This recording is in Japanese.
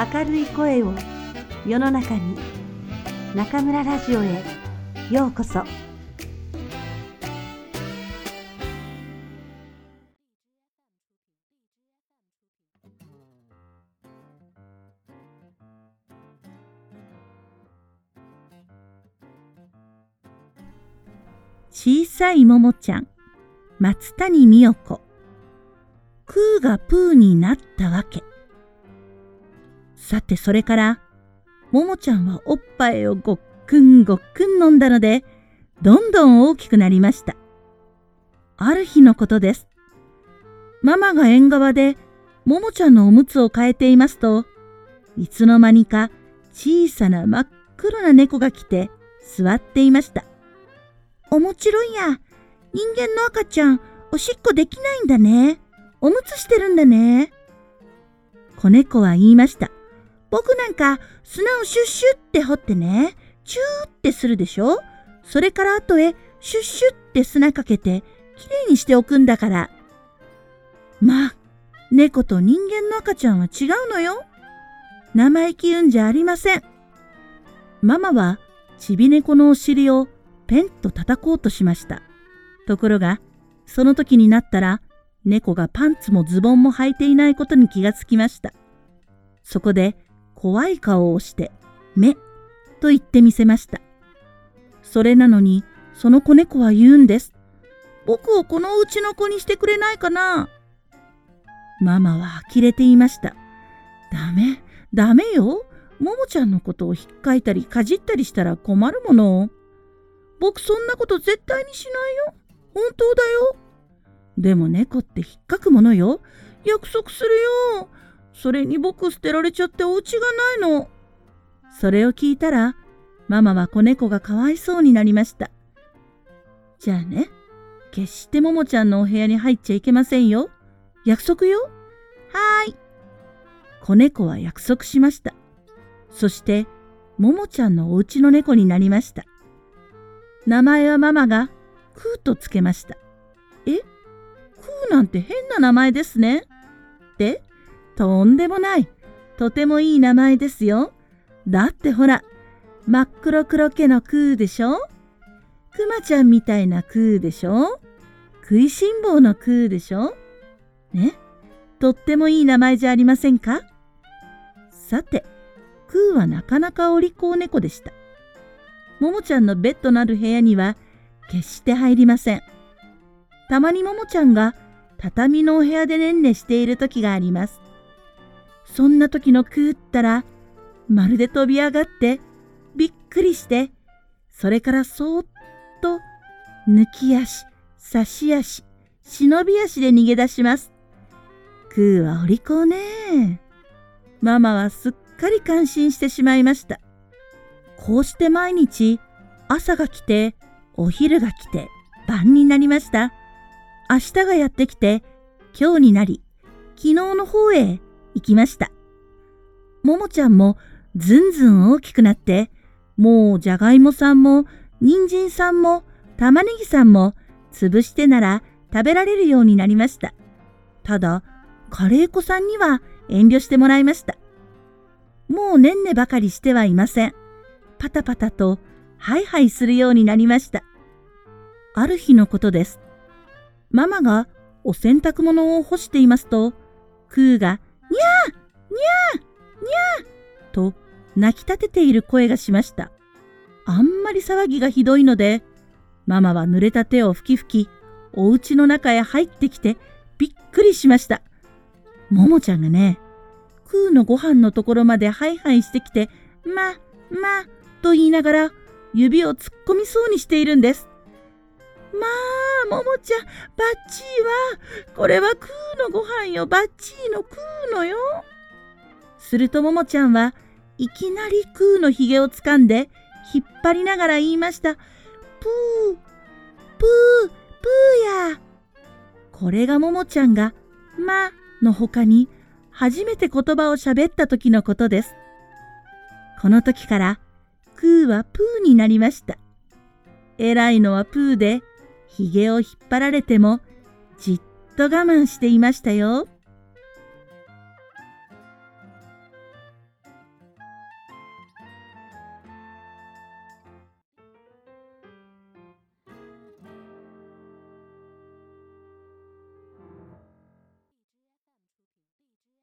明るい声を世の中に中村ラジオへようこそ。小さいももちゃん松谷美代子。クーがプーになったわけ。さてそれからももちゃんはおっぱいをごっくんごっくん飲んだのでどんどん大きくなりましたある日のことですママが縁側でももちゃんのおむつを替えていますといつの間にか小さな真っ黒な猫が来て座っていました面白いや。人間の赤ちゃん、おしっこできないんだね。おむつしてるんだね。子猫は言いました。僕なんか砂をシュッシュって掘ってね、チューってするでしょ？それから後へシュッシュって砂かけてきれいにしておくんだから。まあ、猫と人間の赤ちゃんは違うのよ。生意気言うんじゃありません。ママはちび猫のお尻をペンと叩こうとしました。ところが、その時になったら、猫がパンツもズボンも履いていないことに気がつきました。そこで、怖い顔をして、目、と言ってみせました。それなのに、その子猫は言うんです。僕をこのうちの子にしてくれないかなママは呆れていました。ダメ、ダメよ。ももちゃんのことをひっかいたりかじったりしたら困るもの。僕そんなこと絶対にしないよ。本当だよ。でも猫って引っかくものよ。約束するよ。それに僕捨てられちゃってお家がないの。それを聞いたら、ママは子猫がかわいそうになりました。じゃあね、決してももちゃんのお部屋に入っちゃいけませんよ。約束よ。はーい。子猫は約束しました。そして、ももちゃんのお家の猫になりました。名前はママがクーとつけました。え？クーなんて変な名前ですね。ってとんでもない。とてもいい名前ですよ。だってほら、真っ黒黒毛のクーでしょ？クマちゃんみたいなクーでしょ？食いしん坊のクーでしょ？ね？とってもいい名前じゃありませんか？さて、クーはなかなかお利口猫でした。ももちゃんのベッドのある部屋には決して入りません。たまにももちゃんが畳のお部屋でねんねしている時があります。そんな時のクーったら、まるで飛び上がって、びっくりして、それからそーっと、抜き足、差し足、忍び足で逃げ出します。クーはお利口ねママはすっかり感心してしまいました。こうして毎日朝が来てお昼が来て晩になりました。明日がやってきて今日になり昨日の方へ行きました。ももちゃんもずんずん大きくなってもうじゃがいもさんも人参さんも玉ねぎさんも潰してなら食べられるようになりました。ただカレー粉さんには遠慮してもらいました。もうねんねばかりしてはいません。パタパタとハイハイするようになりました。ある日のことです。ママがお洗濯物を干していますと、クーが、にゃーにゃーにゃーと泣き立てている声がしました。あんまり騒ぎがひどいので、ママは濡れた手をふきふき、お家の中へ入ってきてびっくりしました。ももちゃんがね、クーのご飯のところまでハイハイしてきて、ま、ま、と言いながら指を突っ込みそうにしているんです。まあ、ももちゃん、バッチーは、これはクーのご飯よ、バッチーのクーのよ。するとももちゃんはいきなりクーのひげをつかんで引っ張りながら言いました。プー、プー、プーや。これがももちゃんが、まの他に初めて言葉をしゃべった時のことです。この時からクーはプーになりました。偉いのはプーで、ひげを引っ張られても、じっと我慢していましたよ。